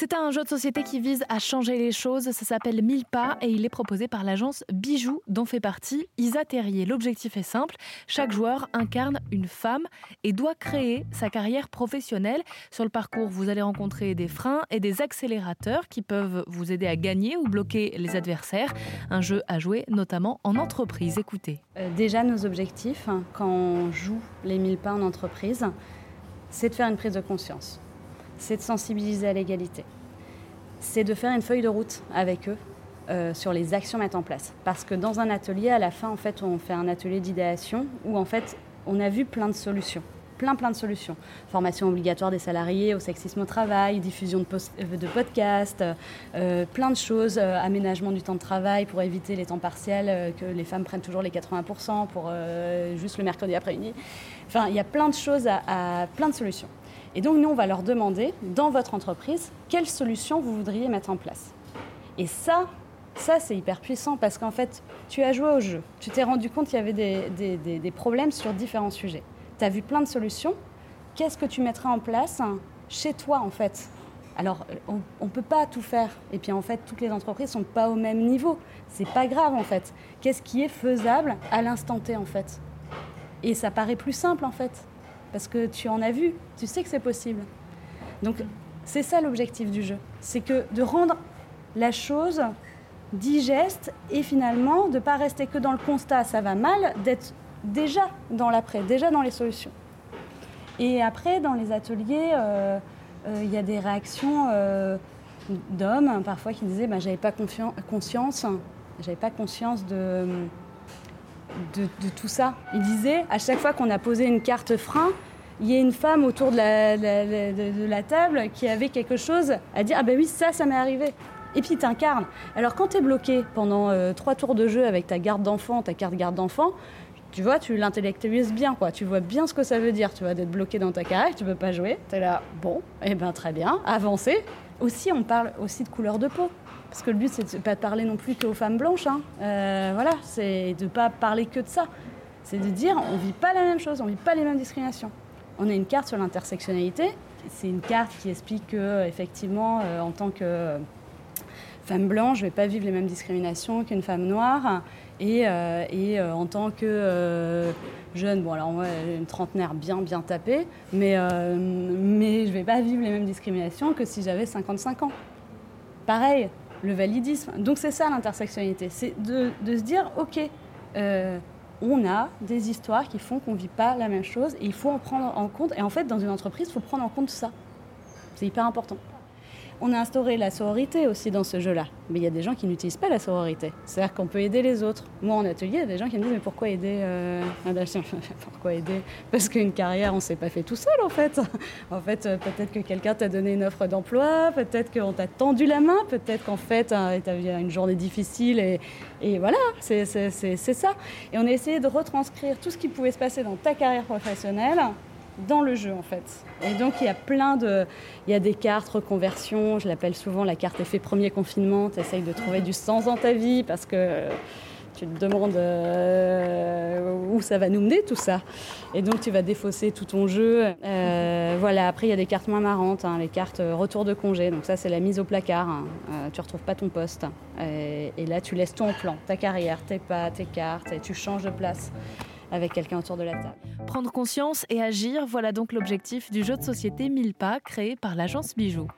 C'est un jeu de société qui vise à changer les choses. Ça s'appelle Mille pas et il est proposé par l'agence Bijoux dont fait partie Isa Terrier. L'objectif est simple. Chaque joueur incarne une femme et doit créer sa carrière professionnelle. Sur le parcours, vous allez rencontrer des freins et des accélérateurs qui peuvent vous aider à gagner ou bloquer les adversaires. Un jeu à jouer notamment en entreprise. Écoutez. Euh, déjà, nos objectifs, hein, quand on joue les mille pas en entreprise, c'est de faire une prise de conscience c'est de sensibiliser à l'égalité. C'est de faire une feuille de route avec eux euh, sur les actions à mettre en place. Parce que dans un atelier, à la fin, en fait, on fait un atelier d'idéation où en fait, on a vu plein de solutions. Plein, plein de solutions. Formation obligatoire des salariés au sexisme au travail, diffusion de, euh, podcasts, euh, plein de choses, aménagement du temps de travail pour éviter les temps partiels, que les femmes prennent toujours les 80% pour juste le mercredi après-midi. Enfin, il y a plein de choses, à plein de solutions. Et donc, nous, on va leur demander, dans votre entreprise, quelle solution vous voudriez mettre en place. Et ça, ça, c'est hyper puissant parce qu'en fait, tu as joué au jeu. Tu t'es rendu compte qu'il y avait des, problèmes sur différents sujets. Tu as vu plein de solutions. Qu'est-ce que tu mettras en place chez toi, en fait? Alors, on ne peut pas tout faire. Et puis, en fait, toutes les entreprises ne sont pas au même niveau. C'est pas grave, en fait. Qu'est-ce qui est faisable à l'instant T, en fait? Et ça paraît plus simple, en fait parce que tu en as vu, tu sais que c'est possible. Donc c'est ça l'objectif du jeu, c'est que de rendre la chose digeste et finalement de ne pas rester que dans le constat ça va mal, d'être déjà dans l'après, déjà dans les solutions. Et après, dans les ateliers, euh, euh, il y a des réactions euh, d'hommes parfois qui disaient bah, j'avais pas conscience, j'avais pas conscience de de, tout ça. Il disait, à chaque fois qu'on a posé une carte frein, il y a une femme autour de la, table qui avait quelque chose à dire Ah ben oui, ça, ça m'est arrivé. Et puis t'incarnes. Alors quand tu es bloqué pendant euh, trois tours de jeu avec ta garde d'enfant, ta carte garde d'enfant, tu vois, tu l'intellectualises bien, quoi. Tu vois bien ce que ça veut dire, tu vois, d'être bloqué dans ta carrière, tu peux pas jouer. Tu es là, bon, eh ben très bien, avancez. Aussi, on parle aussi de couleur de peau. Parce que le but, c'est de pas parler non plus qu'aux femmes blanches. Hein. Euh, voilà, c'est de pas parler que de ça. C'est de dire, on vit pas la même chose, on vit pas les mêmes discriminations. On a une carte sur l'intersectionnalité. C'est une carte qui explique que, effectivement, euh, en tant que femme blanche, je vais pas vivre les mêmes discriminations qu'une femme noire. Et, euh, en tant que jeune, bon alors moi, une trentenaire bien bien tapée, mais, mais je vais pas vivre les mêmes discriminations que si j'avais 55 ans. Pareil, le validisme. Donc c'est ça l'intersectionnalité, c'est de, se dire, ok, euh, on a des histoires qui font qu'on ne vit pas la même chose et il faut en prendre en compte. Et en fait, dans une entreprise, il faut prendre en compte ça. C'est hyper important. On a instauré la sororité aussi dans ce jeu-là. Mais il y a des gens qui n'utilisent pas la sororité. C'est-à-dire qu'on peut aider les autres. Moi, en atelier, il y a des gens qui me disent Mais pourquoi aider euh... Pourquoi aider? Parce qu'une carrière, on ne s'est pas fait tout seul, en fait. en fait, euh, peut-être que quelqu'un t'a donné une offre d'emploi, peut-être qu'on t'a tendu la main, peut-être qu'en fait, tu as eu une journée difficile. Et, et voilà, c'est ça. Et on a essayé de retranscrire tout ce qui pouvait se passer dans ta carrière professionnelle dans le jeu en fait. Et donc il y a plein de... Il y a des cartes reconversion, je l'appelle souvent la carte effet premier confinement, tu essayes de trouver du sens dans ta vie parce que tu te demandes euh, où ça va nous mener tout ça. Et donc tu vas défausser tout ton jeu. Euh, voilà, après il y a des cartes moins marrantes, hein, les cartes retour de congé, donc ça c'est la mise au placard, hein. euh, tu retrouves pas ton poste. Et, et, là tu laisses ton plan, ta carrière, tes pas, tes cartes, et tu changes de place avec quelqu'un autour de la table. Prendre conscience et agir, voilà donc l'objectif du jeu de société 1000 pas créé par l'agence Bijoux.